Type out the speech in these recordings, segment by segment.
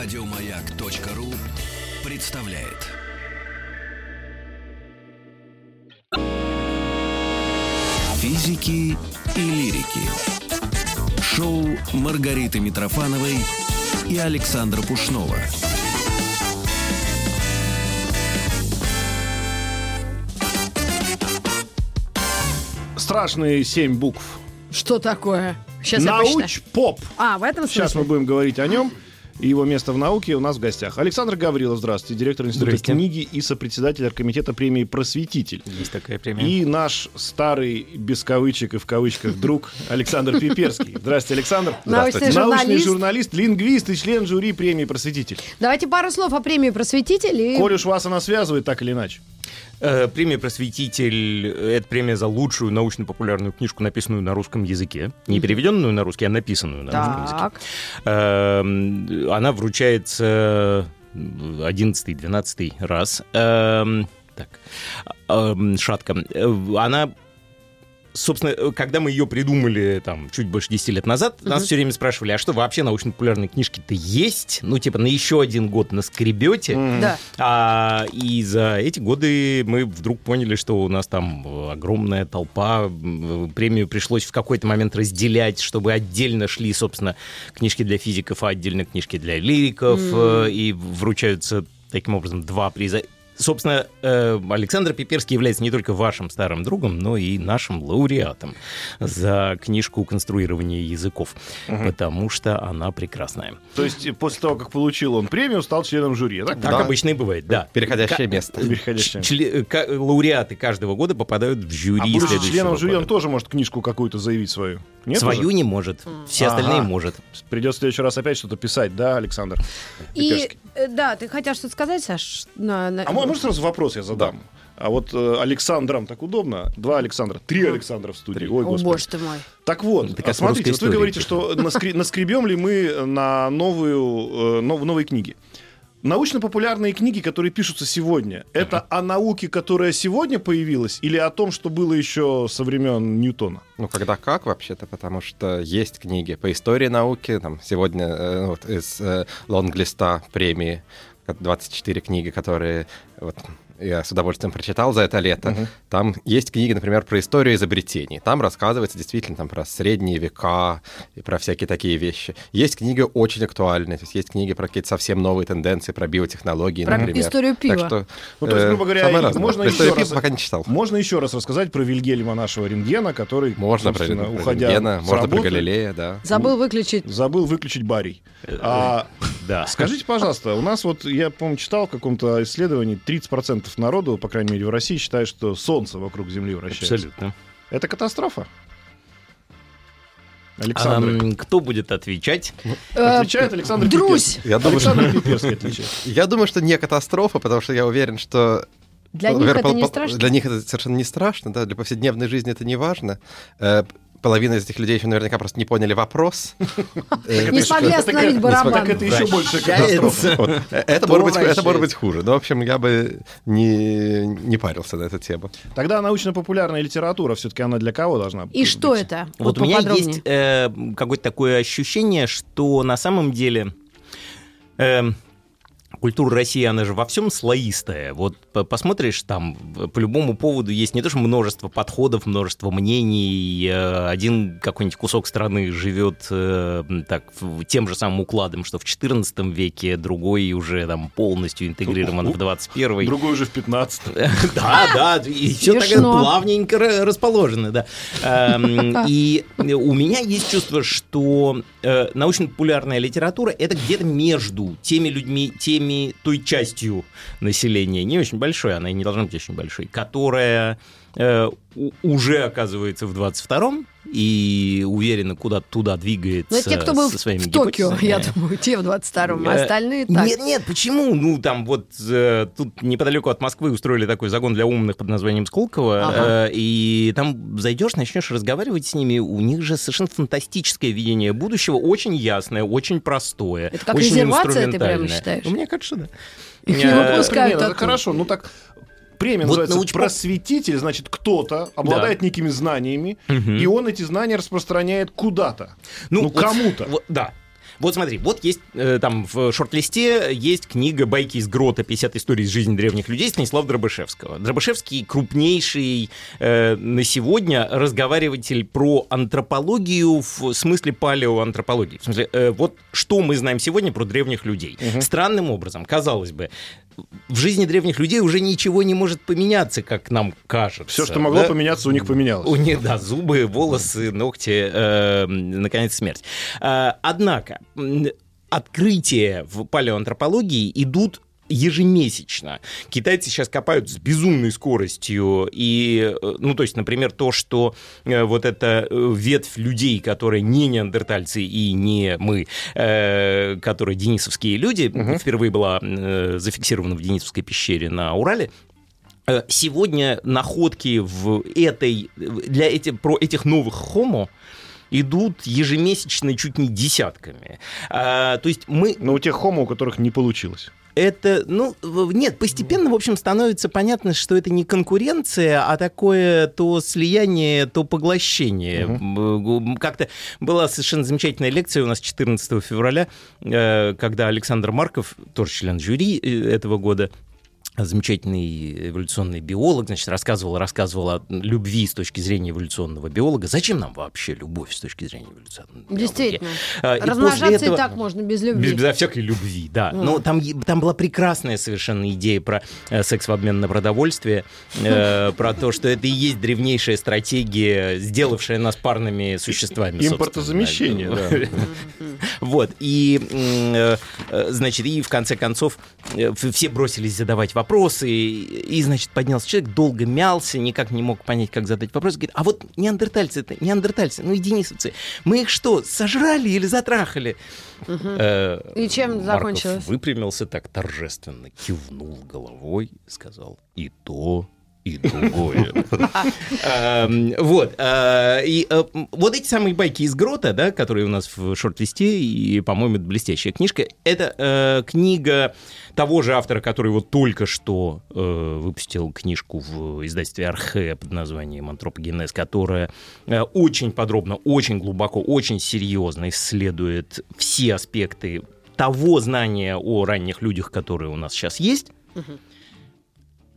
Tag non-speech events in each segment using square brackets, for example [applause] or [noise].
Радиомаяк.ру представляет. Физики и лирики. Шоу Маргариты Митрофановой и Александра Пушнова. Страшные семь букв. Что такое? Сейчас. Науч-поп. А, в этом Сейчас мы смысле? будем говорить о нем. И его место в науке у нас в гостях. Александр Гаврилов, здравствуйте, директор Института Здрасте. книги и сопредседатель оргкомитета премии «Просветитель». Есть такая премия. И наш старый, без кавычек и в кавычках, друг Александр Пиперский. Здравствуйте, Александр. Научный Научный журналист. журналист, лингвист и член жюри премии «Просветитель». Давайте пару слов о премии «Просветитель». И... Коль уж вас она связывает так или иначе. Э, премия «Просветитель» — это премия за лучшую научно-популярную книжку, написанную на русском языке. Не переведенную на русский, а написанную на русском языке. Так. Эм, Она вручается 11-12 раз. Эм, Так, Эм, шатко. Э, Она Собственно, э, когда мы ее придумали там чуть больше 10 лет назад, нас все время спрашивали, а что вообще научно-популярные книжки-то есть? Ну, типа, на еще один год наскребете? Да. А, и за эти годы мы вдруг поняли, что у нас там э, огромная толпа. М, Премию пришлось в какой-то момент разделять, чтобы отдельно шли, собственно, книжки для физиков, а отдельно книжки для лириков. э, И вручаются таким образом два приза. Собственно, э, Александр Пиперский является не только вашим старым другом, но и нашим лауреатом за книжку конструирования языков, потому что она прекрасная. То есть э, после того, как получил он премию, стал членом жюри, так? Так обычно и бывает, да. Переходящее Ка- место. Переходящее. Чле- ка- лауреаты каждого года попадают в жюри А следующего членом жюри, он года. тоже может книжку какую-то заявить свою? Нет Свою уже? не может, все остальные Ага. может. Придется в следующий раз опять что-то писать, да, Александр? И, Пиперский. э, да, ты хотел что-то сказать, Саш? На- на- А мо- может сразу вопрос я задам? А вот э, Александрам так удобно? Два Александра, три Александра в студии. Ой, О, господи. боже ты мой. Так вот, как а смотрите, вот вы говорите, что наскре- наскребем ли мы на новую, э, нов- новые книги. Научно-популярные книги, которые пишутся сегодня, это о науке, которая сегодня появилась, или о том, что было еще со времен Ньютона? Ну, когда как вообще-то, потому что есть книги по истории науки, там сегодня э, вот, из э, лонглиста премии 24 книги, которые вот, я с удовольствием прочитал за это лето. Там есть книги, например, про историю изобретений. Там рассказывается действительно там, про средние века и про всякие такие вещи. Есть книги очень актуальные, то есть есть книги про какие-то совсем новые тенденции, про биотехнологии, Про например. историю пива. Так что, Ну, то есть, э, грубо говоря, разное. можно Про историю еще раз- пива пока не читал. Можно еще раз рассказать про Вильгельма нашего рентгена, который, Можно про, про уходя Рентгена, с можно про работы, Галилея, да. Забыл выключить. забыл выключить барий. А, Да. Скажите, пожалуйста, у нас вот, я, по-моему, читал в каком-то исследовании, 30% народу, по крайней мере, в России, считает, что Солнце вокруг Земли вращается. Абсолютно. Это катастрофа? Александр. Ам, кто будет отвечать? Э, Отвечает Александр Друзь. Пиперский. Я думаю, что- Александр Пиперский отвечает. Я думаю, что не катастрофа, потому что я уверен, что Для них это не страшно? Для них это совершенно не страшно, да, для повседневной жизни это не важно. Половина из этих людей еще наверняка просто не поняли вопрос. [laughs] Не смогли остановить барабан. Так это еще больше катастрофа. Э, Это может быть, хуже. Но, в общем, я бы не, не парился на эту тему. Тогда научно-популярная литература, все-таки она для кого должна быть? И что это? Вот у меня есть э, какое-то такое ощущение, что на самом деле эм, культура России, она же во всем слоистая. Вот по- посмотришь, там по любому поводу есть не то что множество подходов, множество мнений. э, Один какой-нибудь кусок страны живет э, так тем же самым укладом, что в XIV веке, другой уже там полностью интегрирован в 21 Другой уже в 15 [laughs] да, да, и все так плавненько ра- расположено, да. Эм, [laughs] И у меня есть чувство, что э, научно-популярная литература это где-то между теми людьми, теми той частью населения, не очень большой, она и не должна быть очень большой, которая э, уже оказывается в 22-м и уверенно куда-то туда двигается Ну, это те, кто был со своими в Токио, я думаю, те в 22-м, а Э, остальные так. Нет, нет, почему? Ну, там вот э, тут неподалеку от Москвы устроили такой загон для умных под названием Сколково, Ага. э, и там зайдешь, начнешь разговаривать с ними, у них же совершенно фантастическое видение будущего, очень ясное, очень простое, Это как очень резервация, ты прямо считаешь? Ну, мне кажется, да. Их не Э, выпускают Нет, это хорошо, ну так премия Вот называется научпоп- просветитель, значит, кто-то обладает некими знаниями, Мгм. и он эти знания распространяет куда-то. Ну, вот- кому-то. вот, да. Вот смотри, вот есть э, там в шорт-листе есть книга «Байки из грота. 50 историй из жизни древних людей» Станислава Дробышевского. Дробышевский крупнейший э, на сегодня разговариватель про антропологию в смысле палеоантропологии. В смысле, э, вот что мы знаем сегодня про древних людей. Странным образом, казалось бы, в жизни древних людей уже ничего не может поменяться, как нам кажется. Все, что могло да? поменяться, у них поменялось. У них, да, зубы, волосы, ногти, э, наконец, смерть. Э, однако, открытия в палеоантропологии идут ежемесячно. Китайцы сейчас копают с безумной скоростью. И, э, ну, то есть, например, то, что э, вот эта э, ветвь людей, которые не неандертальцы и не мы, э, которые денисовские люди, впервые была э, зафиксирована в Денисовской пещере на Урале, Сегодня находки в этой, для этих, про этих новых хомо идут ежемесячно чуть не десятками. А, то есть мы Но у тех хомо, у которых не получилось. Это, ну, нет, постепенно, в общем, становится понятно, что это не конкуренция, а такое то слияние, то поглощение. М, Как-то была совершенно замечательная лекция у нас 14 февраля, э, когда Александр Марков, тоже член жюри э, этого года, замечательный эволюционный биолог, значит, рассказывал, рассказывал о любви с точки зрения эволюционного биолога. Зачем нам вообще любовь с точки зрения эволюционного биологии? Действительно. А, и Размножаться этого- и так можно без любви. без, безо всякой любви, да. Мгм. Но там, там была прекрасная совершенно идея про э, секс в обмен на продовольствие, э, [laughs] про то, что это и есть древнейшая стратегия, сделавшая нас парными существами. Импортозамещение, да. [laughs] Вот, и, э, э, значит, и в конце концов все бросились задавать вопросы, и, и, значит, поднялся человек, долго мялся, никак не мог понять, как задать вопрос, говорит, а вот неандертальцы это неандертальцы, ну и денисовцы, мы их что, сожрали или затрахали? Э, И чем Марков закончилось? выпрямился так торжественно, кивнул головой сказал, и то, и другое. Эм, Вот. э, И э, вот эти самые байки из грота, да, которые у нас в шорт-листе, и, по-моему, это блестящая книжка, это э, книга того же автора, который вот только что выпустил книжку в издательстве Архе под названием «Антропогенез», которая очень подробно, очень глубоко, очень серьезно исследует все аспекты того знания о ранних людях, которые у нас сейчас есть.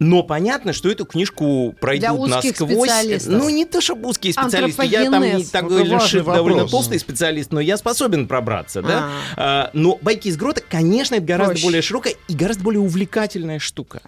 Но понятно, что эту книжку пройдут узких насквозь. специалистов. Ну, не то, чтобы узкие специалисты. Я там не такой лишь довольно толстый специалист, но я способен пробраться, да. А, но байки из грота, конечно, это гораздо Проще. более широкая и гораздо более увлекательная штука.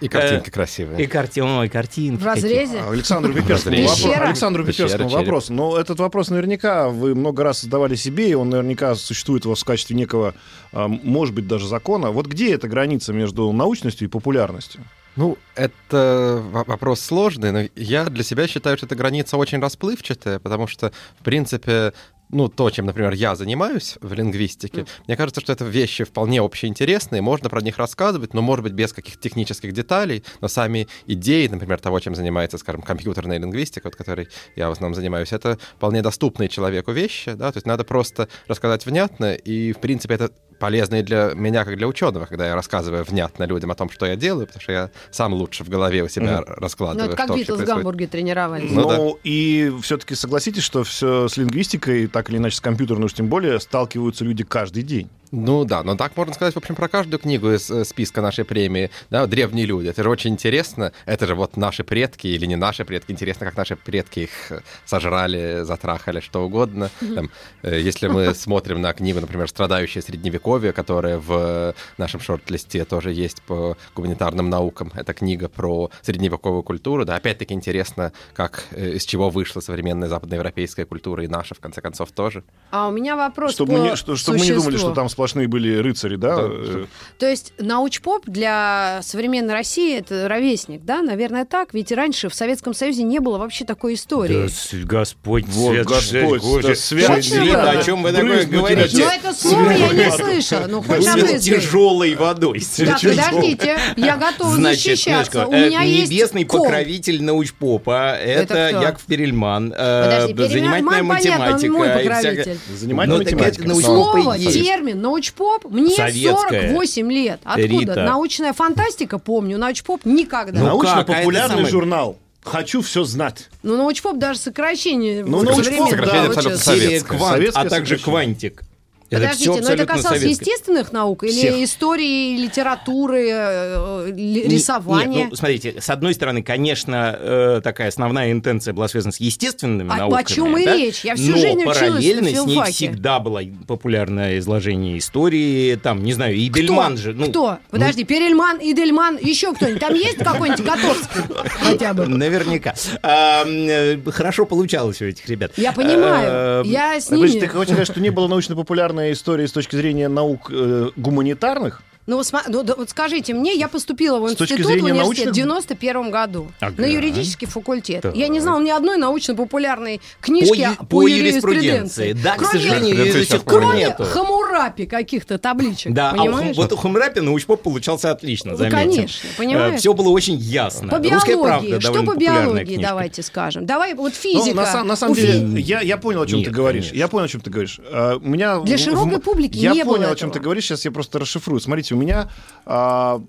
И картинки Э, красивые. И картины, картинки. В разрезе? А, Александру Пиперскому вопрос. Александру Пиперскому вопрос. Но этот вопрос наверняка вы много раз задавали себе, и он наверняка существует у вас в качестве некого, а, может быть, даже закона. Вот где эта граница между научностью и популярностью? Ну, это во- вопрос сложный, но я для себя считаю, что эта граница очень расплывчатая, потому что, в принципе, ну, то, чем, например, я занимаюсь в лингвистике, мне кажется, что это вещи вполне общеинтересные, можно про них рассказывать, но, может быть, без каких-то технических деталей, но сами идеи, например, того, чем занимается, скажем, компьютерная лингвистика, вот, которой я в основном занимаюсь, это вполне доступные человеку вещи, да, то есть надо просто рассказать внятно, и, в принципе, это полезно и для меня, как для ученого, когда я рассказываю внятно людям о том, что я делаю, потому что я сам лучше в голове у себя Ну, раскладываю, это как Битлз в. Гамбурге тренировались. Ну Ну, и все-таки согласитесь, что все с лингвистикой, так или иначе с компьютерной уж тем более, сталкиваются люди каждый день. Ну да, но так можно сказать, в общем, про каждую книгу из э, списка нашей премии, да, «Древние люди». Это же очень интересно. Это же вот наши предки или не наши предки. Интересно, как наши предки их э, сожрали, затрахали, что угодно. Там, э, если мы [laughs] смотрим на книгу, например, «Страдающее средневековье», которая в нашем шорт-листе тоже есть по гуманитарным наукам. Это книга про средневековую культуру. Да, опять-таки интересно, как, из чего вышла современная западноевропейская культура и наша, в конце концов, тоже. А у меня вопрос Чтобы по мы, не, что- чтобы мы не думали, что там сплошные были рыцари, да? Да, э, То есть научпоп для современной России это ровесник, да? Наверное, так. Ведь раньше в Советском Союзе не было вообще такой истории. Да, Господь, Вот, свет, Господь, Боже, да, свет, свет, о чем вы такое говорите? Но это слово я не слышала. Ну, хоть мысли. тяжелой водой. Так, подождите, я готова Значит, защищаться. У э, меня есть небесный покровитель научпопа, это? Яков Перельман, э, Подожди, Перельман, занимательная понятно, он математика. мой покровитель. Занимательная Ну, математика. Слово, термин, научпоп, мне Советская. 48 лет. Откуда? Рита. Научная фантастика помню, научпоп никогда. Ну, Ну, Научно-популярный журнал. Хочу все знать. научпоп даже сокращение Ну, в научпоп, да, получилось. абсолютно Серия Советская. «Квант», а также. «Квантик». Это Подождите, всё но это касалось советское. естественных наук или Всех. истории, литературы, э, рисования? Нет, ну, смотрите, с одной стороны, конечно, э, такая основная интенция была связана с естественными А- о науками. чем и да? речь? Я всю Но жизнь училась на параллельно с ней всегда было популярное изложение истории, там, не знаю, и Дельман же. ну, Кто? Подожди, Перельман, Идельман, еще кто-нибудь? Там есть какой-нибудь Котовский хотя бы? Наверняка. Э, хорошо получалось у этих ребят. Я понимаю, я с ними. ты хочешь сказать, что не было научно-популярной истории с точки зрения наук э, гуманитарных? Ну, ну, да, вот скажите мне, я поступила в институт в университет научных- в 91 году Ага. на юридический факультет. Так. Я не знала ни одной научно-популярной книжки По по юриспруденции. юриспруденции. Да, к Кроме- сожалению, ее до сих пор Кроме нету. Хамурапи каких-то табличек, Да, а понимаешь? вот у Хумрапи научпоп получался отлично, Ну, заметим. конечно, понимаешь? Все было очень ясно. По Русская правда биологии, что по биологии, книжка. давайте скажем. Давай, вот Ну, физика. на, сам- на самом фи- деле, я, я понял, о чем Нет, ты говоришь. конечно. Я понял, о чем ты говоришь. А, у меня Для широкой в- публики Я не было понял, о чем этого. ты говоришь. Сейчас я просто расшифрую. Смотрите, у меня а,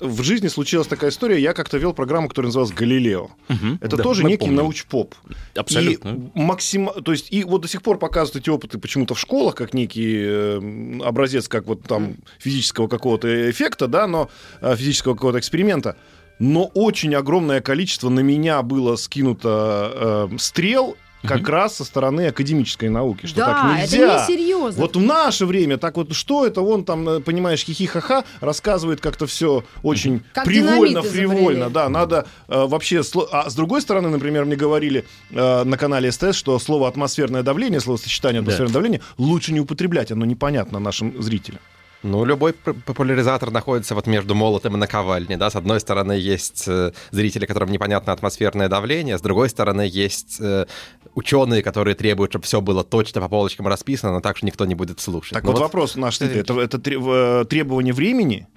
в жизни случилась такая история. Я как-то вел программу, которая называлась «Галилео». Мгм. Это Да, тоже некий помним. научпоп. Абсолютно. И максим... То есть, и вот до сих пор показывают эти опыты почему-то в школах, как некий э, образец, как вот там физического какого-то эффекта, да, но э, физического какого-то эксперимента. Но очень огромное количество на меня было скинуто э, стрел как раз со стороны академической науки, что Да, так это нельзя. несерьезно. Вот в наше время так вот что это он там, э, понимаешь, хихи-ха-ха, рассказывает как-то все очень Как привольно, фривольно, да, надо э, вообще... сло- А с другой стороны, например, мне говорили э, на канале СТС, что слово атмосферное давление, словосочетание Да. атмосферное давление лучше не употреблять, оно непонятно нашим зрителям. Ну, любой популяризатор находится вот между молотом и наковальней, да. С одной стороны есть э, зрители, которым непонятно атмосферное давление, с другой стороны есть э, ученые, которые требуют, чтобы все было точно по полочкам расписано, но так что никто не будет слушать. Так Ну вот, вопрос наш, это, это э, требование времени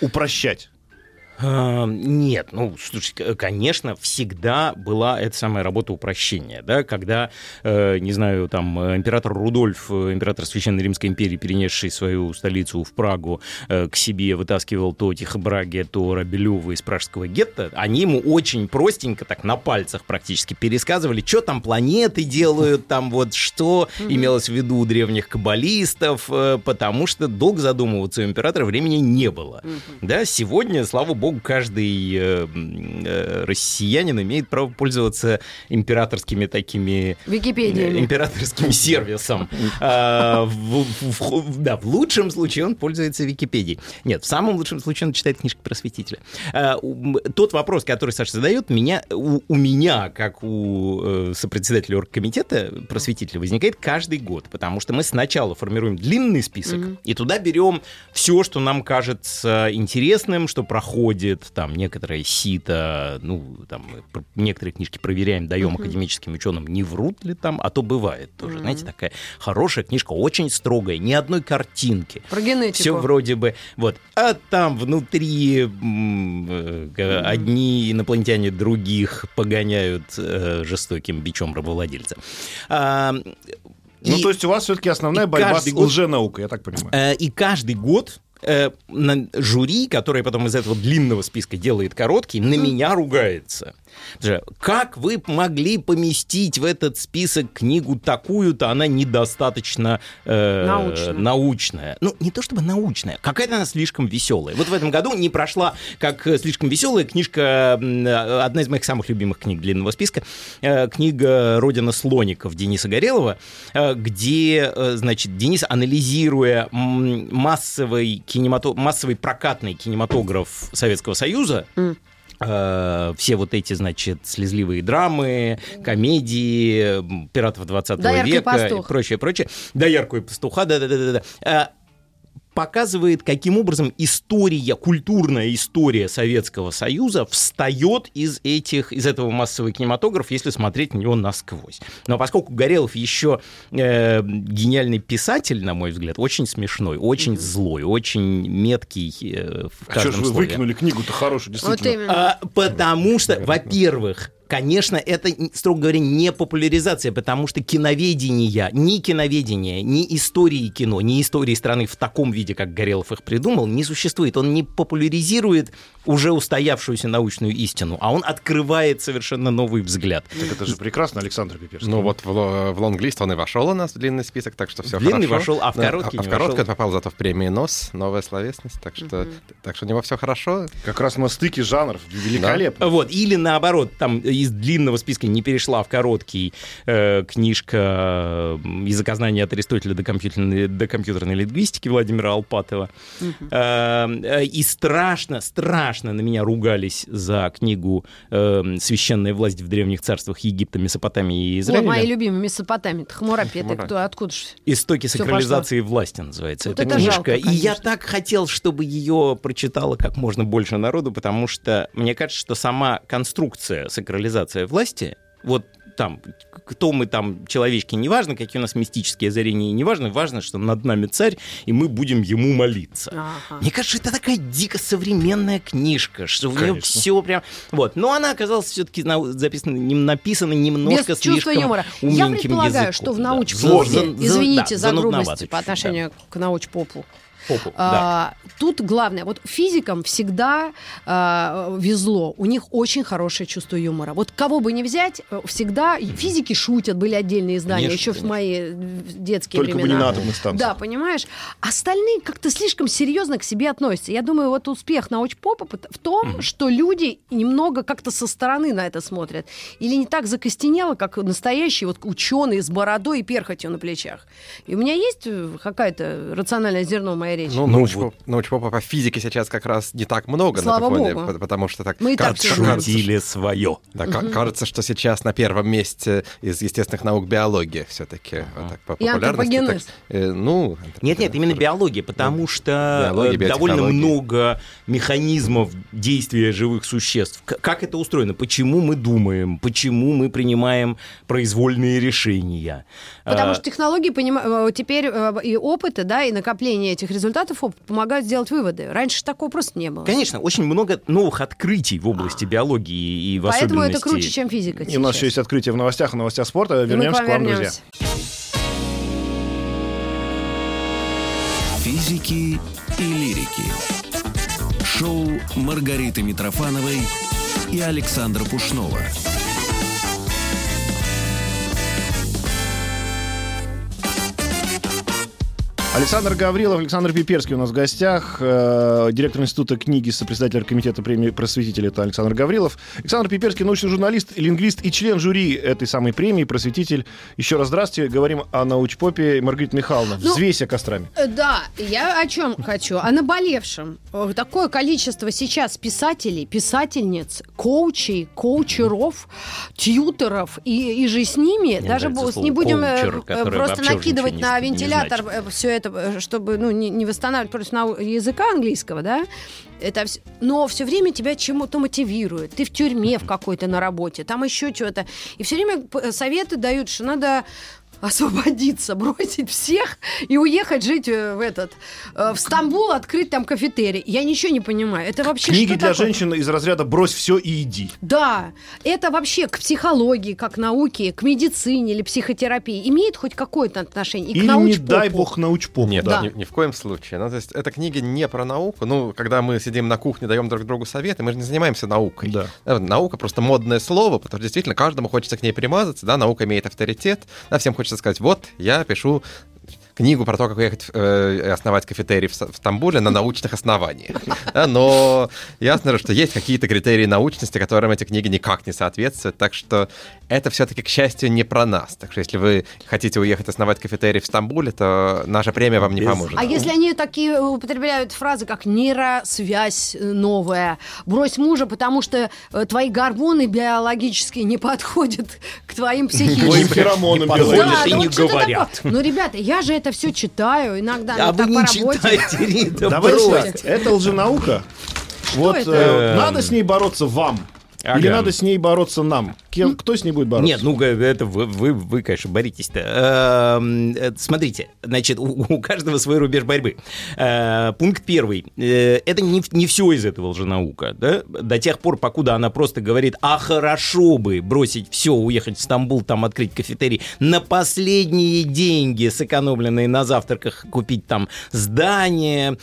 упрощать. А, Нет, ну, слушай, к- конечно, всегда была эта самая работа упрощения, да, когда, э, не знаю, там, э, император Рудольф, э, император Священной Римской империи, перенесший свою столицу в Прагу, э, к себе вытаскивал то Тихобраге, то Рабелева из пражского гетто, они ему очень простенько, так, на пальцах практически пересказывали, что там планеты делают, там вот что имелось в виду у древних каббалистов, э, потому что долго задумываться у императора времени не было. Да, сегодня, слава богу, каждый э, э, россиянин имеет право пользоваться императорскими такими Википедиями. э, императорским сервисом. [laughs] А, Да, в лучшем случае он пользуется Википедией. Нет, в самом лучшем случае он читает книжки просветителя. А, Тот вопрос, который Саша задает, меня, у, у меня, как у э, сопредседателя оргкомитета просветителя, возникает каждый год, потому что мы сначала формируем длинный список, и туда берем все, что нам кажется интересным, что проходит, там, некоторое сито, ну, там, некоторые книжки проверяем, даем академическим ученым, не врут ли там, а то бывает тоже, знаете, такая хорошая книжка, очень строгая, ни одной картинки. Про генетику. Все вроде бы, вот, а там внутри э, г- одни инопланетяне других погоняют э, жестоким бичом рабовладельца. А, Ну, и- то есть у вас все-таки основная борьба с каждый год- лженаукой, я так понимаю. Э, И каждый год э, на жюри, которое потом из этого длинного списка делает короткий, на меня ругается. Как вы могли поместить в этот список книгу такую-то, она недостаточно э, Научная. научная. Ну, не то чтобы научная, какая-то она слишком веселая. Вот в этом году не прошла как э, слишком веселая книжка, э, одна из моих самых любимых книг длинного списка, э, книга «Родина слоников» Дениса Горелова, э, где, э, значит, Денис, анализируя массовый, кинемато... массовый прокатный кинематограф Советского Союза, э, все вот эти, значит, слезливые драмы, комедии, пиратов 20 «Доярка века пастух». и прочее, прочее. Доярку и пастуха, да-да-да-да. да. Показывает, каким образом история, культурная история Советского Союза встает из, этих, из этого массового кинематографа, если смотреть на него насквозь. Но поскольку Горелов еще э, гениальный писатель, на мой взгляд, очень смешной, очень злой, очень меткий э, в А что ж каждом вы слове. выкинули книгу-то хорошую, Вот действительно? именно. А, потому что, во-первых, Конечно, это, строго говоря, не популяризация, потому что киноведения, ни киноведения, ни истории кино, ни истории страны в таком виде, как Горелов их придумал, не существует. Он не популяризирует уже устоявшуюся научную истину, а он открывает совершенно новый взгляд. Так это же прекрасно, Александр Пиперский. Ну вот в, в лонглист он и вошел у нас в длинный список, так что все Длинный хорошо. вошел, а в Да, короткий а, не в короткий попал зато в премии НОС, новая словесность, так что, так что у него все хорошо. Как раз на стыке жанров. Великолепно. Вот, или наоборот, там из длинного списка не перешла в короткий э, книжка э, «Языкознание от Аристотеля до компьютерной, до компьютерной лингвистики» Владимира Алпатова. Э, э, и страшно, страшно на меня ругались за книгу э, «Священная власть в древних царствах Египта, Месопотамии и Ой, Израиля». мои любимые это Хамурапи. кто, откуда же? Истоки сакрализации власти называется Вот эта это книжка. жалко, и я так хотел, чтобы ее прочитало как можно больше народу, потому что мне кажется, что сама конструкция сакрализация власти, вот там, кто мы там, человечки, неважно, какие у нас мистические озарения, неважно, важно, что над нами царь, и мы будем ему молиться. Ага. Мне кажется, это такая дико современная книжка, что в нее Конечно. все прям... Вот. Но она оказалась все-таки записана, нем- написана немножко Без чувства слишком юмора. Я предполагаю, языком, что в да. научпопе, Сложно. извините да, за грубость занудновато по отношению к научпопу, Попу, да. А, Тут главное, вот физикам всегда а, везло, у них очень хорошее чувство юмора. Вот кого бы ни взять, э, всегда физики шутят, были отдельные издания, Конечно, еще в конечно. мои э, детские Только бы времена. не на атомных станциях. Да, понимаешь? Остальные как-то слишком серьезно к себе относятся. Я думаю, вот успех научпопа в том, что люди немного как-то со стороны на это смотрят. Или не так закостенело, как настоящие вот ученые с бородой и перхотью на плечах. И у меня есть э, какая-то рациональное зерно в моей речи. Ну, Ну, научпоп, научпопа по физике сейчас как раз не так много Слава на этом фоне, богу. по- потому что так Мы так кажется, что- свое. да, ка- кажется, что сейчас на первом месте из естественных наук биология все-таки вот так, по И популярности. антропогенез. Так, э, ну, Нет, нет, именно биология, потому что Биология, э, довольно биотехнологии. много механизмов действия живых существ. Как это устроено? Почему мы думаем? Почему мы принимаем произвольные решения? Потому А, что технологии понима- э, теперь э, и опыты, да, и накопление этих результатов опыта помогают сделать выводы. Раньше такого просто не было. Конечно, очень много новых открытий в области биологии и в Поэтому это особенности... круче, чем физика. И у нас еще есть открытие в новостях и новостях спорта. Вернемся к вам, друзья. Физики и лирики. Шоу Маргариты Митрофановой и Александра Пушнова. Александр Гаврилов, Александр Пиперский у нас в гостях, э, директор Института книги, сопредседатель комитета премии просветителя, это Александр Гаврилов. Александр Пиперский, научный журналист, лингвист и член жюри этой самой премии, просветитель. Еще раз здравствуйте, говорим о научпопе Маргарита Михайловна. Ну, Взвейся кострами. Э, Да, я о чем хочу? О наболевшем. Э, Такое количество сейчас писателей, писательниц, коучей, коучеров, тьютеров и, и же с ними, Мне даже не будем э, коучер, э, просто накидывать на вентилятор значит. все это, э, чтобы ну, не, не восстанавливать против нау- языка английского, да? Это вс- но все время тебя чему-то мотивирует. Ты в тюрьме в какой-то на работе, там еще что-то. И все время советы дают, что надо освободиться, [laughs] бросить всех и уехать жить э, в этот э, в Стамбул, открыть там кафетерий. Я ничего не понимаю. Это вообще Книги что для такое? женщин из разряда «брось все и иди». Да, это вообще к психологии, как науке, к медицине или психотерапии имеет хоть какое-то отношение? И к Или, не научпопу? дай бог, научпоп. Нет, Да. ни, ни в коем случае. Ну, то есть, эта книга не про науку. Ну, когда мы сидим на кухне, даем друг другу советы, мы же не занимаемся наукой. Да. Да, Наука просто модное слово, потому что действительно каждому хочется к ней примазаться, да, наука имеет авторитет, да, всем хочется сказать, вот, я пишу книгу про то, как уехать э, основать кафетерий в, в Стамбуле на научных основаниях. [laughs] Да, но ясно же, что есть какие-то критерии научности, которым эти книги никак не соответствуют, так что это все-таки, к счастью, не про нас. Так что если вы хотите уехать основать кафетерий в Стамбуле, то наша премия вам не Без- поможет. А если они такие употребляют фразы, как нейросвязь новая, брось мужа, потому что э, твои гормоны биологические не подходят к твоим Твоим психическим. подходит белым. Да, и да не говорят. Ну, ребята, я же это все читаю иногда, А вы так не по работе. читайте, [laughs] Рита, Давайте так, это лженаука. Вот это? э, надо с ней бороться вам. Ага. Или надо с ней бороться нам? Кем, кто с ней будет бороться? Нет, ну это вы, вы, вы, конечно, боритесь-то. Эм, э, Смотрите, значит, у, у каждого свой рубеж борьбы. Э, Пункт первый. Э, Это не, не все из этого лженаука. Да? До тех пор, покуда она просто говорит, а хорошо бы бросить все, уехать в Стамбул, там открыть кафетерий, на последние деньги, сэкономленные на завтраках, купить там здание,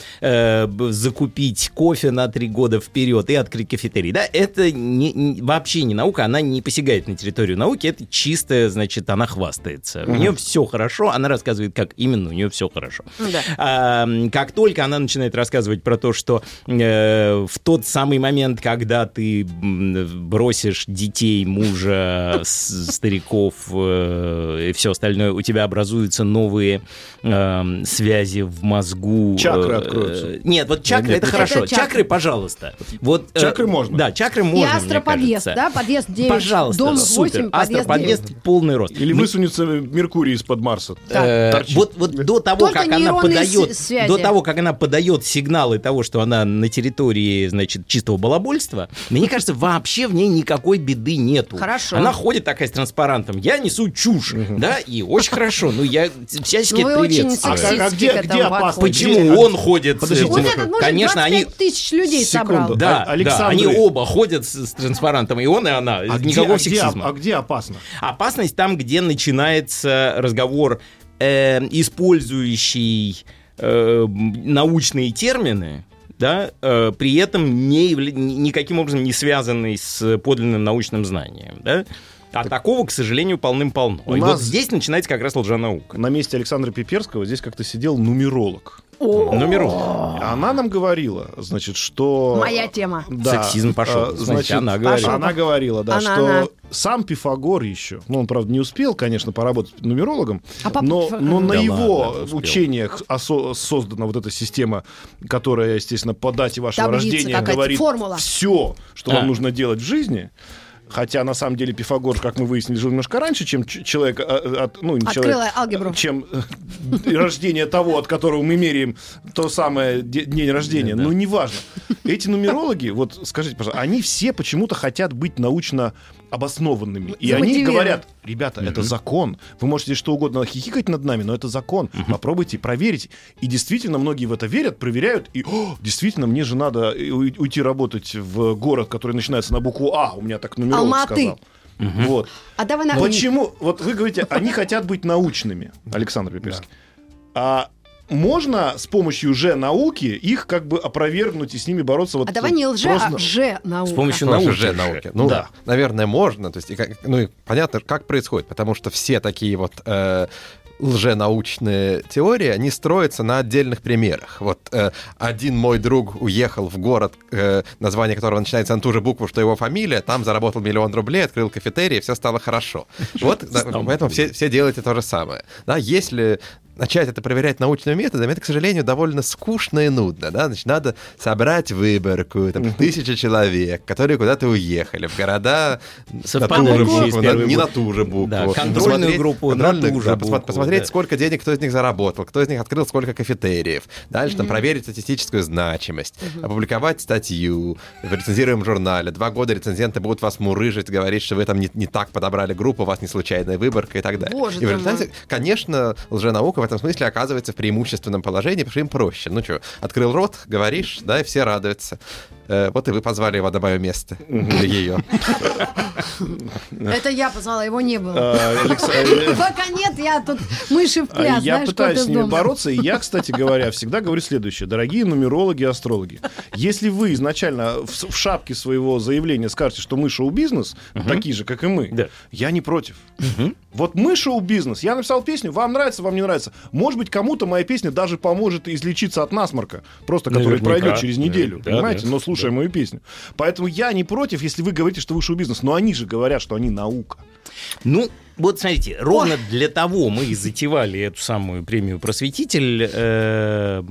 закупить кофе на три года вперед и открыть кафетерий. Да, это не- не- вообще не наука, она не посягает на территорию науки, это чисто, значит, она хвастается. У нее все хорошо, она рассказывает, как именно у нее все хорошо. Да. А, как только она начинает рассказывать про то, что э, в тот самый момент, когда ты бросишь детей, мужа, стариков э, и все остальное, у тебя образуются новые э, связи в мозгу. Чакры Э, откроются. Нет, вот чакры Нет, это хорошо. чакры. Чакры, пожалуйста. Вот, э, Чакры можно. Да, чакры И можно, мне астроподъезд, да? Подъезд 9, Пожалуйста, дом супер. 8, подъезд 9. Астроподъезд полный рост. Или Мы- высунется Меркурий из-под Марса? Э, вот, вот до того, Только как она подает, с- связи. до того, как она подает сигналы того, что она на территории, значит, чистого балабольства, мне кажется, вообще в ней никакой беды нету. Хорошо. Она ходит такая с транспарантом. Я несу чушь, да, и очень хорошо. Ну, я всячески Ну, это очень приветствую. А а где- где опасно? подходите. Почему Где- он ходит? с- Подождите, Вот Ну, этот мужик Конечно, 25 они... тысяч людей Секунду. собрал. Да, А- да, они оба ходят с, с транспарантом, и он, и она. А где- Никакого а где, сексизма. а где опасно? Опасность там, где начинается разговор, э, использующий э, научные термины, да, э, при этом не никаким образом не связанный с подлинным научным знанием. Да? А такого, к сожалению, полным-полно. У И нас- вот здесь начинается как раз лженаука. На месте Александра Пиперского здесь как-то сидел нумеролог. Номер один. Она нам говорила, значит, что... Моя тема. Да, Сексизм пошел. э, Значит, Значит, она говорила. Она говорила, да, Она, что она. сам Пифагор еще, ну, он, правда, не успел, конечно, поработать нумерологом, А папа но, Пифагор- но на Да его ладно, учениях осо- создана вот эта система, которая, естественно, по дате вашего Таблица рождения говорит формула. все, что А. вам нужно делать в жизни. Хотя, на самом деле, Пифагор, как мы выяснили, жил немножко раньше, чем человек... а, от- ну, не Открыла человек, алгебру. Чем э, рождение того, от которого мы меряем то самое де- день рождения. Ну, неважно. Эти нумерологи, вот скажите, пожалуйста, они все почему-то хотят быть научно обоснованными. И они говорят, ребята, это закон. Вы можете что угодно хихикать над нами, но это закон. Попробуйте, проверите. И действительно, многие в это верят, проверяют. И «О, действительно, мне же надо уй- уйти работать в город, который начинается на букву А. У меня так нумеролог Алматы. сказал. Вот. А давай на... Почему? Вот вы говорите, они хотят быть научными, Александр Пиперский. А можно с помощью же науки их как бы опровергнуть и с ними бороться вот А давай не лже, просто- а же наука. С помощью Тоже науки. же же. науки. Ну, Да. наверное, можно. То есть, и как- ну, и понятно, как происходит. Потому что все такие вот э, лженаучные теории, они строятся на отдельных примерах. Вот э, один мой друг уехал в город, э, название которого начинается на ту же букву, что его фамилия, там заработал миллион рублей, открыл кафетерий, и все стало хорошо. [laughs] Вот, да, поэтому все, все делаете то же самое. Да, если начать это проверять научными методами, это, к сожалению, довольно скучно и нудно. Да? Значит, надо собрать выборку, там, тысяча человек, которые куда-то уехали, в города на ту же букву, на- не на ту же букву. Да, контрольную Посмотреть- группу на ту же да, букву, Посмотреть, да. сколько денег кто из них заработал, кто из них открыл сколько кафетериев. Дальше там проверить статистическую значимость, опубликовать статью в рецензируемом журнале. Два года рецензенты будут вас мурыжить, говорить, что вы там не, не так подобрали группу, у вас не случайная выборка и так далее. Боже и в результате, конечно, лженаука этом смысле оказывается в преимущественном положении, потому что им проще. Ну что, открыл рот, говоришь, да, и все радуются. Э, вот и вы позвали его на мое место. Или ее. Это я позвала, его не было. А, Алекс- э, Пока нет, я тут мыши в а пляс, Я знаешь, пытаюсь с ними бороться, и я, кстати говоря, всегда говорю следующее. Дорогие нумерологи и астрологи, если вы изначально в, шапке своего заявления скажете, что мы шоу-бизнес, такие же, как и мы, я не против. Вот мы шоу-бизнес. Я написал песню, вам нравится, вам не нравится. Может быть, кому-то моя песня даже поможет излечиться от насморка, просто который пройдет через неделю, понимаете? но слушая мою песню. Поэтому я не против, если вы говорите, что вы шоу-бизнес, но они же говорят, что они наука. Ну, вот смотрите, ровно для того мы и затевали эту самую премию «Просветитель», э,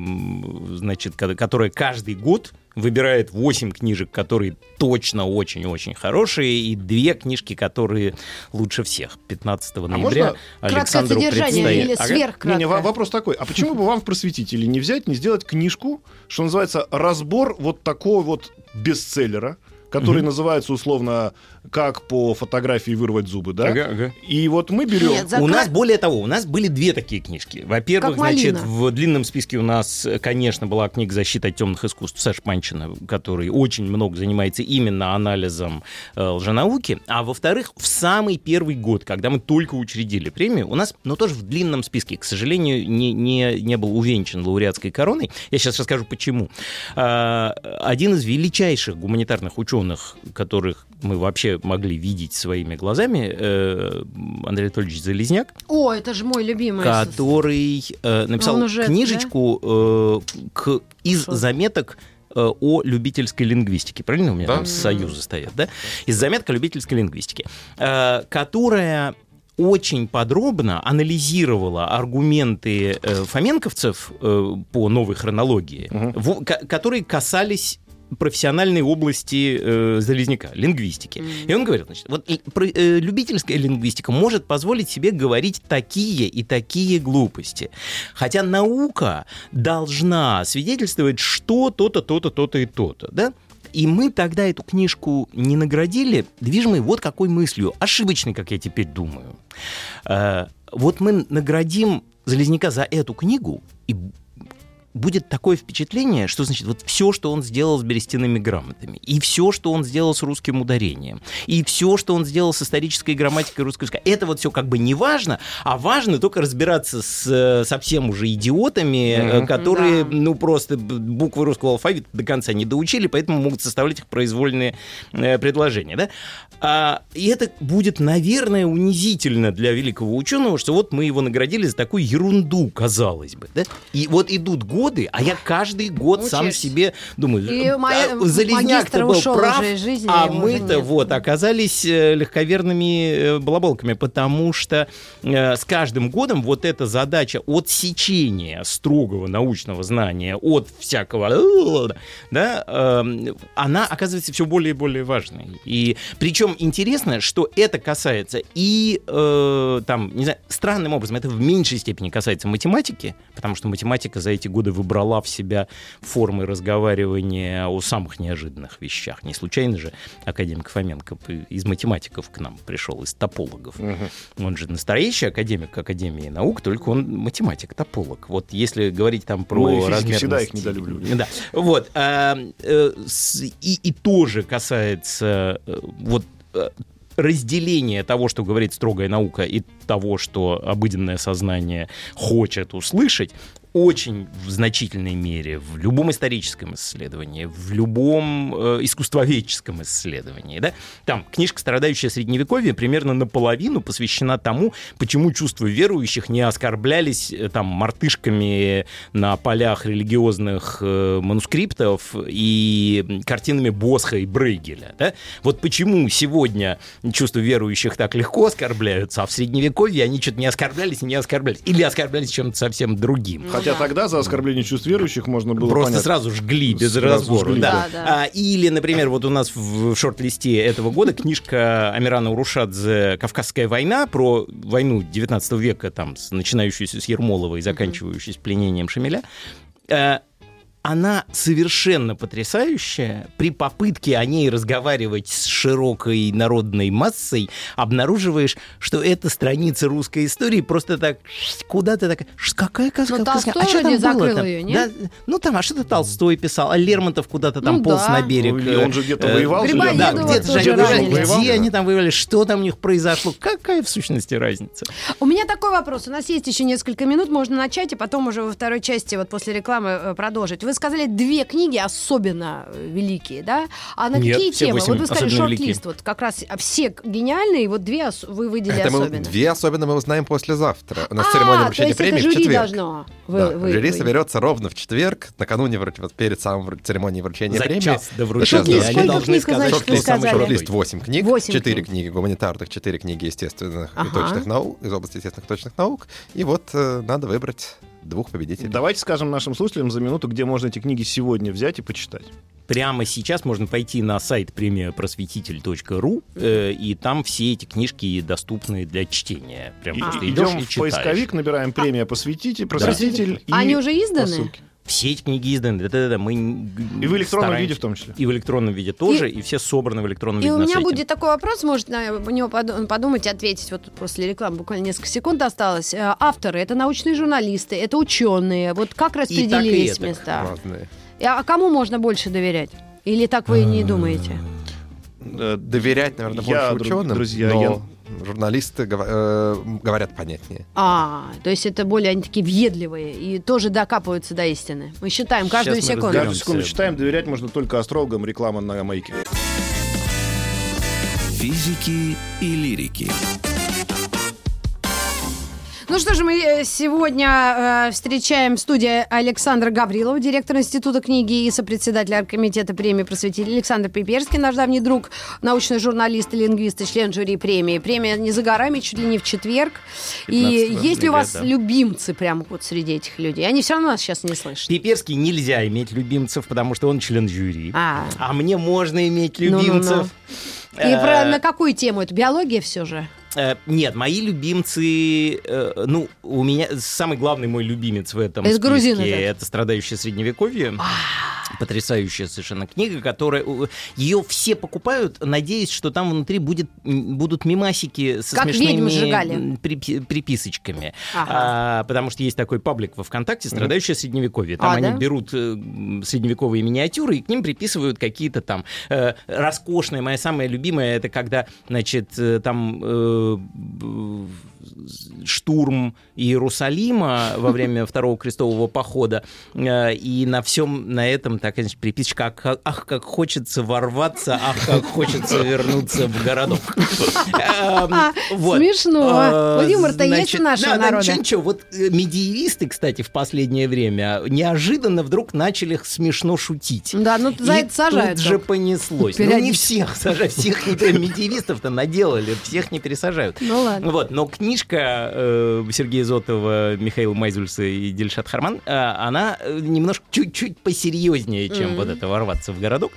значит, ко- которая каждый год выбирает 8 книжек, которые точно очень-очень хорошие, и две книжки, которые лучше всех. 15 ноября можно Александру Краткое содержание предстоит. или Ага. сверхкраткое? Не, не, во- вопрос такой. А почему бы вам в просветителе не взять, не сделать книжку, что называется, разбор вот такого вот бестселлера, который называется условно как по фотографии вырвать зубы, да? Ага, ага. И вот мы берем... Нет, за- У нас, более того, у нас были две такие книжки. Во-первых, Как малина. значит, в длинном списке у нас, э, конечно, была книга «Защита от темных искусств» Саш Панчина, который очень много занимается именно анализом э, лженауки. А во-вторых, в самый первый год, когда мы только учредили премию, у нас, ну, тоже в длинном списке, к сожалению, не, не, не был увенчан лауреатской короной. Я сейчас расскажу, почему. А, Один из величайших гуманитарных ученых, которых мы вообще могли видеть своими глазами, э, Андрей Анатольевич Залезняк, О, это же мой любимый. который э, написал уже, книжечку э, к, из Что? заметок э, о любительской лингвистике. Правильно у меня Да. там союзы стоят, да? Из заметок о любительской лингвистике, э, которая очень подробно анализировала аргументы э, фоменковцев э, по новой хронологии, ко- которые касались профессиональной области э, Залезняка, лингвистики. И он говорит, значит, вот про- э, любительская лингвистика может позволить себе говорить такие и такие глупости. Хотя наука должна свидетельствовать, что то-то, то-то, то-то и то-то, да? И мы тогда эту книжку не наградили, движимой вот какой мыслью, ошибочной, как я теперь думаю. Э, вот мы наградим Залезняка за эту книгу, и будет такое впечатление, что значит вот все, что он сделал с берестяными грамотами, и все, что он сделал с русским ударением, и все, что он сделал с исторической грамматикой русского языка, это вот все как бы не важно, а важно только разбираться с э, совсем уже идиотами, э, Мгм. Да. которые, ну, просто буквы русского алфавита до конца не доучили, поэтому могут составлять их произвольные э, предложения, да? А, и это будет, наверное, унизительно для великого ученого, что вот мы его наградили за такую ерунду, казалось бы, да? И вот идут годы, а я каждый год сам Учишься. себе думаю, И «Да, моя- Залезняк-то был прав, жизни, а мы-то вот оказались э, легковерными э, балаболками, потому что э, с каждым годом вот эта задача отсечения строгого научного знания от всякого, да, э, она оказывается все более и более важной. И причем интересно, что это касается и э, там, не знаю, странным образом, это в меньшей степени касается математики, потому что математика за эти годы выбрала в себя формы разговаривания о самых неожиданных вещах. Не случайно же академик Фоменко из математиков к нам пришел, из топологов. Он же настоящий академик Академии наук, только он математик-тополог. Вот если говорить там про Мы, физики, размерности- всегда их недолюбливали. Да. Вот. а, э, и, и тоже касается э, вот э, разделения того, что говорит строгая наука, и того, что обыденное сознание хочет услышать, очень в значительной мере в любом историческом исследовании, в любом э, искусствоведческом исследовании. Да? Там книжка «Страдающая средневековье» примерно наполовину посвящена тому, почему чувства верующих не оскорблялись э, там мартышками на полях религиозных э, манускриптов и картинами Босха и Брейгеля. Да? Вот почему сегодня чувства верующих так легко оскорбляются, а в средневековье они что-то не оскорблялись и не оскорблялись. Или оскорблялись чем-то совсем другим. Хотя да. тогда за оскорбление чувств верующих можно было Просто понять. сразу жгли без Сразу разбора. жгли, да. да. Да, А, или, например, вот у нас в, шорт-листе этого года книжка Амирана Урушадзе «Кавказская война» про войну 19 века, там, начинающуюся с Ермолова и заканчивающуюся пленением Шамиля. Она совершенно потрясающая. При попытке о ней разговаривать с широкой народной массой обнаруживаешь, что эта страница русской истории просто так куда-то так... «Ш- Какая Ну, кавказская? Толстой А что там было там?» её, нет? Да, ну там, а что-то Толстой писал, а Лермонтов куда-то там Ну полз да. на берег. Ну, и он же где-то Э, воевал, же, Грибоедова Да, где-то же они воевали. Воевал, Где да. они там воевали, что там у них произошло, какая в сущности разница? У меня такой вопрос. У нас есть еще несколько минут, можно начать, и потом уже во второй части, вот после рекламы, э, продолжить. Вы сказали две книги особенно э, великие, да? А на Нет, какие все темы? восемь Вот вы сказали шорт-лист, вот как раз а все гениальные, и вот две ос- вы выделили Это мы, особенно. две особенно мы узнаем послезавтра. У нас а, церемония вручения премии это в четверг. должно вы, Да, вы- жюри вы- соберется ровно в четверг, накануне, вроде, вот перед самым церемонией вручения За премии. час до вручения Сколько они должны сказать, что Шорт-лист, самый сказали? шорт-лист 8 книг, Восемь 4 книг. книги гуманитарных, 4 книги естественных Ага. и точных наук, из области естественных и точных наук. И вот э, надо выбрать двух победителей. Давайте скажем нашим слушателям за минуту, где можно эти книги сегодня взять и почитать. Прямо сейчас можно пойти на сайт премияпросветитель.ру, э, и там все эти книжки доступны для чтения. Прям И- идешь идем и в читаешь. поисковик, набираем премия посвятите, просветитель. и Они уже изданы? ссылке. Все эти книги изданы, да-да-да, мы И в электронном стараемся- виде в том числе. И в электронном виде тоже, и, все собраны в электронном И виде у на меня сайте. будет такой вопрос, может, на него поду- подумать, ответить. Вот после рекламы буквально несколько секунд осталось. Э, Авторы это научные журналисты, это ученые. Вот как распределились это. места? Разные. И- А кому можно больше доверять? Или так вы и не думаете? Э, Доверять, наверное, Я, больше дру- ученым, друзья, но я- журналисты гова- э, говорят понятнее. А, то есть это более они такие въедливые и тоже докапываются до истины. Мы считаем каждую Сейчас секунду. Каждую секунду считаем, доверять можно только астрологам, реклама на маяке. Физики и лирики. Ну что же, мы э, сегодня э, встречаем в студии Александра Гаврилова, директор Института книги и сопредседатель оргкомитета премии просветитель Александр Пиперский, наш давний друг, научный журналист и лингвист и член жюри премии. Премия не за горами, чуть ли не в четверг. И 15 есть ли у вас да. любимцы прямо вот среди этих людей? Они все равно нас сейчас не слышат. Пиперский нельзя иметь любимцев, потому что он член жюри. А. А мне можно иметь любимцев. И про, Э, на какую тему? Это биология все же? Э, Нет, мои любимцы, э, ну, у меня самый главный мой любимец в этом Это списке это «Страдающее средневековье». Потрясающая совершенно книга, которая... Ее все покупают, надеясь, что там внутри будет, будут мимасики со Как смешными припи- приписочками. Ага. А, потому что есть такой паблик во ВКонтакте «Страдающее средневековье». Там А, они да? берут э, средневековые миниатюры и к ним приписывают какие-то там э, роскошные. Моя самая любимая это когда, значит, э, там э, штурм Иерусалима во время [laughs] Второго крестового похода, э, и на всем на этом так, значит, приписочка «Ах, ах, как хочется ворваться, ах, как хочется вернуться в городок». Эм. Смешно. А, Вот юмор-то есть значит, у нашего да, да, народа. ничего. Вот э, медиевисты, кстати, в последнее время неожиданно вдруг начали смешно шутить. Да, ну за сажают. Же понеслось. Ну, не всех сажают, всех не медиевистов-то наделали, всех не пересажают. Ну ладно. Вот, но книжка э, Сергея Зотова, Михаила Майзульса и Дельшат Харман, э, она немножко чуть-чуть посерьезнее, чем Мгм. вот это ворваться в городок,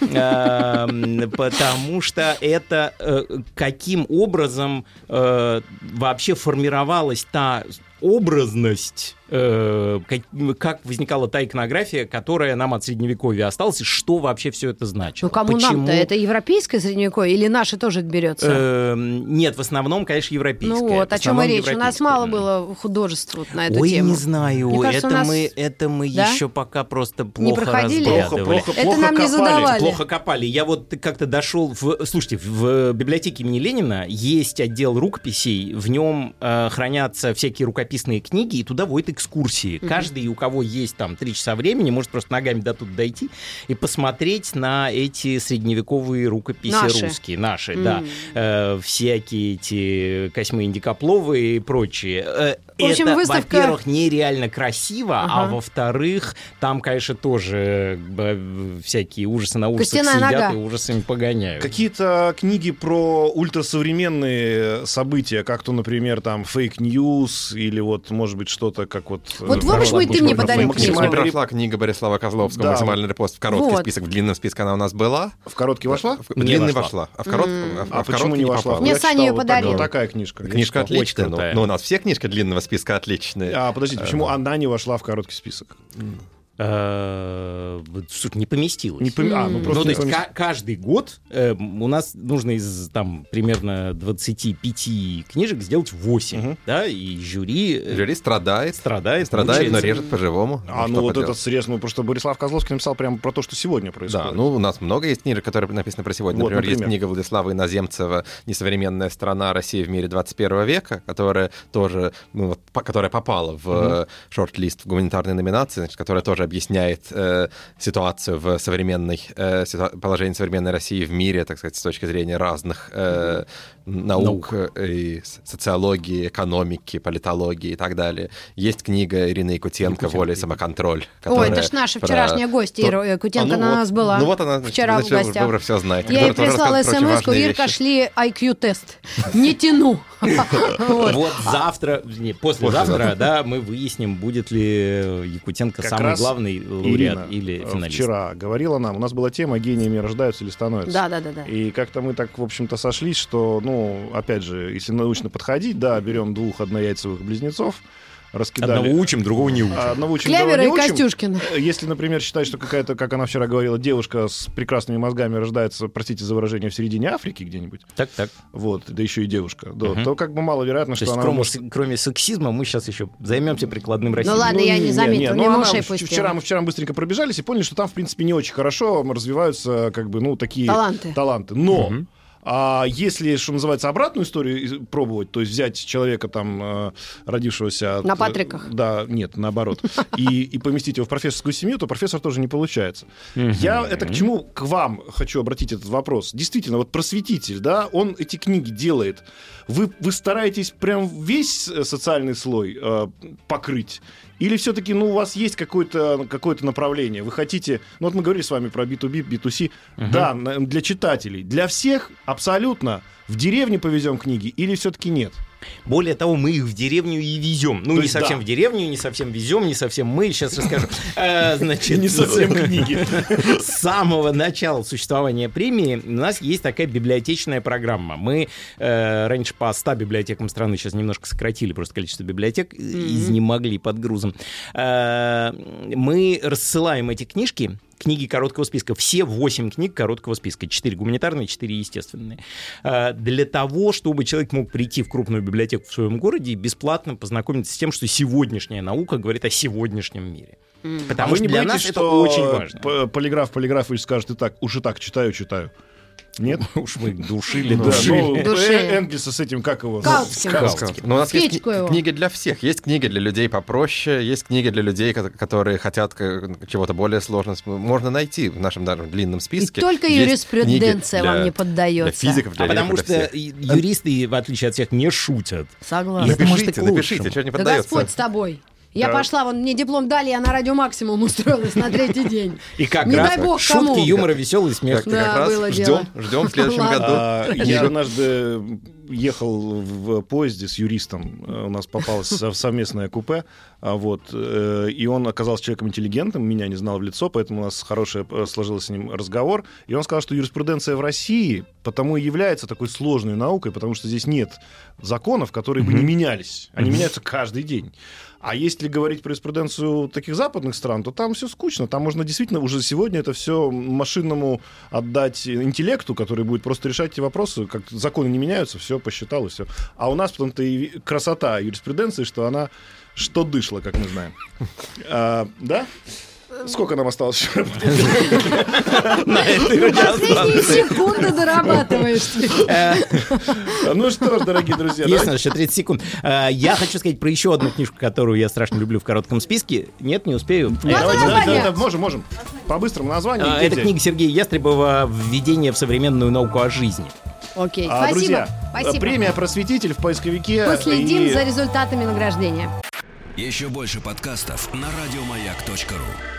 Эм, потому что это э, каким образом э, вообще формировалась та образность, э, как, как возникала та иконография, которая нам от средневековья осталась, и что вообще все это значит. Ну кому нам-то? Это европейское средневековье или наше тоже берется? Эм, Нет, в основном, конечно, европейское. Ну вот, о чем и речь. У нас мало было художеств вот на эту Ой, тему. не знаю, Мне кажется, это, нас- мы, это мы Да? еще пока просто плохо проходили? разглядывали. Плохо, плохо, Это плохо нам не копали. задавали. Плохо копали. Я вот как-то дошел в... Слушайте, в библиотеке имени Ленина есть отдел рукописей, в нем э, хранятся всякие рукописные книги, и туда водят экскурсии. Каждый, у кого есть там три часа времени, может просто ногами до тут дойти и посмотреть на эти средневековые рукописи Наши. русские, наши, М. да. Э, всякие эти Косьмы Индикопловы и прочие. В общем, это, выставка- во-первых, нереально красиво, а Ага. во-вторых, там, конечно, тоже э, всякие ужасы на ужасах Костяная сидят нога. и ужасами погоняют. Какие-то книги про ультрасовременные события, как то, например, там фейк-ньюс или вот, может быть, что-то как вот... э, Вот помнишь, про- мой, ты мне подарил максимально книгу? ре- Прошла книга Борислава Козловского Да. «Максимальный репост» в короткий Вот. список. В длинном списке она у нас была. В короткий вошла? В Не длинный вошла. вошла. А в корот- М. а в А короткий почему не вошла? Мне Саня ее вот подарил. такая- такая книжка. Книжка отличная. Ну, у нас все книжки длинного списка отличные. А, подождите, почему она не вошла в короткий список? Э, слушай, не поместилось. Не пом- А, ну просто Ну, то не есть ка- каждый год э, у нас нужно из там примерно 25 книжек сделать 8, Мгм. да, и жюри, э, Жюри страдает. страдает, Страдает, но мучается. режет по-живому. А, что ну вот поделать. этот срез, ну просто Борислав Козловский написал прямо про то, что сегодня происходит. Да, ну у нас много есть книжек, которые написаны про сегодня. Вот, например, есть книга Владислава Иноземцева «Несовременная страна России в мире 21 века», которая тоже, ну, вот, по- которая попала в э, шорт-лист в гуманитарной номинации, значит, которая тоже объясняет э, ситуацию в современной э, ситуа- положении современной России в мире, так сказать, с точки зрения разных э, наук, э, и социологии, экономики, политологии и так далее. Есть книга Ирины Якутенко «Воля и самоконтроль». Ой, это ж наша про вчерашняя гостья, то- Ира Якутенко, А, ну она у вот. нас была. Ну вот она Вчера в значит, гостях. Вы уже все знаете. Я ей прислала про смс-ку, Ирка, вещи. шли IQ-тест. Не тяну. [laughs] Вот. Завтра, не, послезавтра, да, мы выясним, будет ли Якутенко самый главный лауреат или э, финалист. вчера говорила нам, у нас была тема «Гениями рождаются или становятся». Да, да, да, да. И как-то мы так, в общем-то, сошлись, что, ну, опять же, если научно подходить, да, берем двух однояйцевых близнецов, раскидали. Одного учим, другого не учим. Одного учим, Клявера другого и не учим. Костюшкина. Если, например, считать, что какая-то, как она вчера говорила, девушка с прекрасными мозгами рождается, простите за выражение, в середине Африки где-нибудь, Так, так. вот, да еще и девушка, да, Мгм. то как бы маловероятно, То что есть, она кроме, может- кроме сексизма, мы сейчас еще займемся прикладным расизмом. Ну ладно, я не заметила, ну, мимо она ушей в- пустила. вчера, мы вчера быстренько пробежались и поняли, что там, в принципе, не очень хорошо развиваются, как бы, ну, такие Таланты. таланты. Но Мгм. А если, что называется, обратную историю пробовать, то есть взять человека, там, э, родившегося... от, На э, Патриках. Да, нет, наоборот. И, и поместить его в профессорскую семью, то профессор тоже не получается. Я это к чему к вам хочу обратить этот вопрос. Действительно, вот просветитель, да, он эти книги делает. Вы, вы стараетесь прям весь э, социальный слой э, покрыть? Или все-таки, ну, у вас есть какое-то какое направление? Вы хотите... Ну, вот мы говорили с вами про B2B, B2C. Да, на- для читателей. Для всех абсолютно в деревне повезем книги или все-таки нет? Более того, мы их в деревню и везем. Ну, То не совсем да. в деревню, не совсем везем, не совсем мы. Сейчас расскажу. [laughs] Э, Значит, Не совсем книги. [laughs] С самого начала существования премии у нас есть такая библиотечная программа. Мы э, раньше по 100 библиотекам страны, сейчас немножко сократили просто количество библиотек, изнемогли под грузом. Э, мы рассылаем эти книжки, книги короткого списка, все 8 книг короткого списка, 4 гуманитарные, 4 естественные, э, для того, чтобы человек мог прийти в крупную библиотеку в своем городе и бесплатно познакомиться с тем, что сегодняшняя наука говорит о сегодняшнем мире. Потому а что для нас это что очень важно. полиграф полиграфович скажет и так, уж и так читаю, читаю. Нет? [laughs] Уж мы душили, Да, душили. ну, э, Энгельса с этим, как его? Каутским. Каутским. Ну, у нас есть Печку его. книги для всех. Есть книги для людей попроще, есть книги для людей, ко- которые хотят чего-то более сложного. Можно найти в нашем даже длинном И списке. только Есть юриспреденция книги вам не поддается. Для физиков, для А потому для что всех. и- юристы, в отличие от всех, не шутят. И Напишите, напишите, что не Да поддается. Господь с тобой. Я Да. пошла, вон мне диплом дали, я на радио максимум [laughs] устроилась на третий день. И как Не раз дай бог шутки, кому. юмор и веселый смех. Как, Да, как раз было ждем, дело. ждем в следующем Ладно. году. А, Я однажды ехал в поезде с юристом, э, у нас попалось сов- совместное купе, а вот, э, и он оказался человеком интеллигентным, меня не знал в лицо, поэтому у нас хороший э, сложился с ним разговор, и он сказал, что юриспруденция в России потому и является такой сложной наукой, потому что здесь нет законов, которые бы не менялись, они меняются каждый день. А если говорить про юриспруденцию таких западных стран, то там все скучно. Там можно действительно уже сегодня это все машинному отдать интеллекту, который будет просто решать эти вопросы. Как законы не меняются, все посчитал и все. А у нас потом-то и красота юриспруденции, что она что дышла, как мы знаем. А, да? Сколько нам осталось еще? На этой Последние секунды дорабатываешь. ты. Ну что ж, дорогие друзья, Есть у давайте- нас еще 30 секунд. А, Я хочу сказать про еще одну книжку, которую я страшно люблю в коротком списке. Нет, не успею. Ну, можем, можем. По-быстрому название. А, Это книга Сергея Ястребова «Введение в современную науку о жизни». Окей, А, спасибо. Друзья, Спасибо. премия «Просветитель» в поисковике. Последим и- за результатами награждения. Еще больше подкастов на радиомаяк.ру.